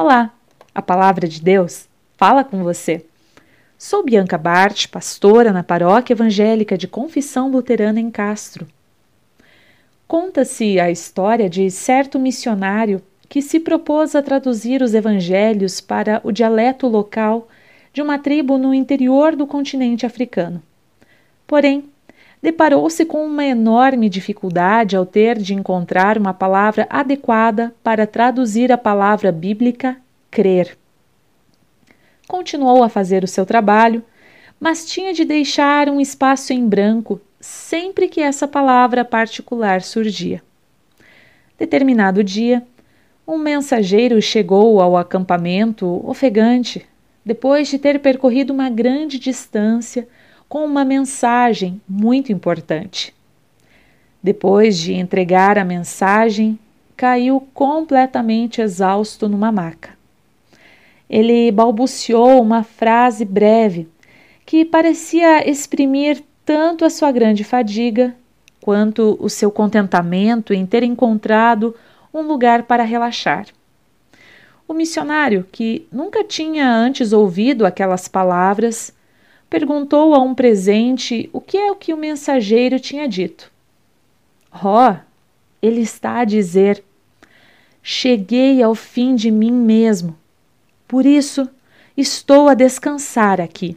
Olá, a palavra de Deus fala com você. Sou Bianca Bart, pastora na paróquia evangélica de Confissão Luterana em Castro. Conta-se a história de certo missionário que se propôs a traduzir os evangelhos para o dialeto local de uma tribo no interior do continente africano. Porém, deparou-se com uma enorme dificuldade ao ter de encontrar uma palavra adequada para traduzir a palavra bíblica crer. Continuou a fazer o seu trabalho, mas tinha de deixar um espaço em branco sempre que essa palavra particular surgia. Determinado dia, um mensageiro chegou ao acampamento ofegante, depois de ter percorrido uma grande distância com uma mensagem muito importante. Depois de entregar a mensagem, caiu completamente exausto numa maca. Ele balbuciou uma frase breve que parecia exprimir tanto a sua grande fadiga quanto o seu contentamento em ter encontrado um lugar para relaxar. O missionário, que nunca tinha antes ouvido aquelas palavras, perguntou a um presente o que é o que o mensageiro tinha dito. Oh, ele está a dizer: Cheguei ao fim de mim mesmo, por isso estou a descansar aqui.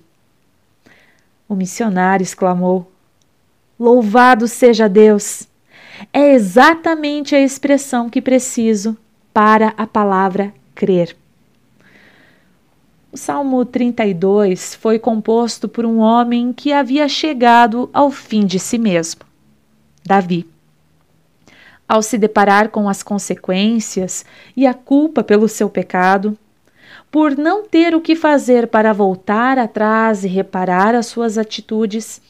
O missionário exclamou: Louvado seja Deus! É exatamente a expressão que preciso para a palavra crer. O Salmo 32 foi composto por um homem que havia chegado ao fim de si mesmo, Davi. Ao se deparar com as consequências e a culpa pelo seu pecado, por não ter o que fazer para voltar atrás e reparar as suas atitudes,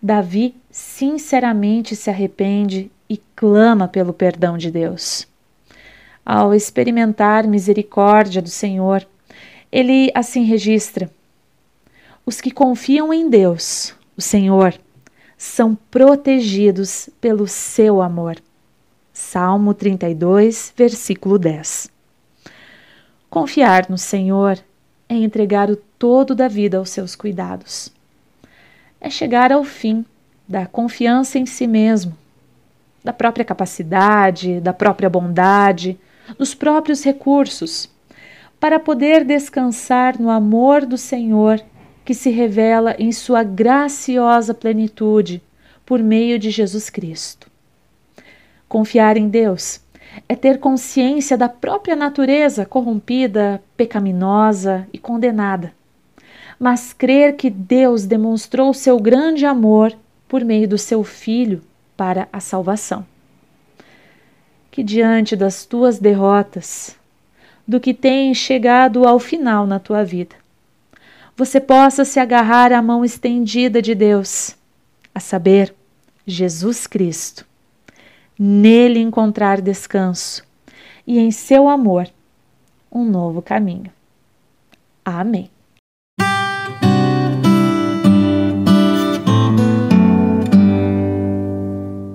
Davi sinceramente se arrepende e clama pelo perdão de Deus. Ao experimentar misericórdia do Senhor, ele assim registra: os que confiam em Deus, o Senhor, são protegidos pelo seu amor. Salmo 32, versículo 10. Confiar no Senhor é entregar o todo da vida aos seus cuidados. É chegar ao fim da confiança em si mesmo, da própria capacidade, da própria bondade, dos próprios recursos para poder descansar no amor do Senhor que se revela em sua graciosa plenitude por meio de Jesus Cristo. Confiar em Deus é ter consciência da própria natureza corrompida, pecaminosa e condenada, mas crer que Deus demonstrou seu grande amor por meio do seu Filho para a salvação. Que diante das tuas derrotas, do que tem chegado ao final na tua vida. Você possa se agarrar à mão estendida de Deus, a saber, Jesus Cristo. Nele encontrar descanso e em seu amor um novo caminho. Amém.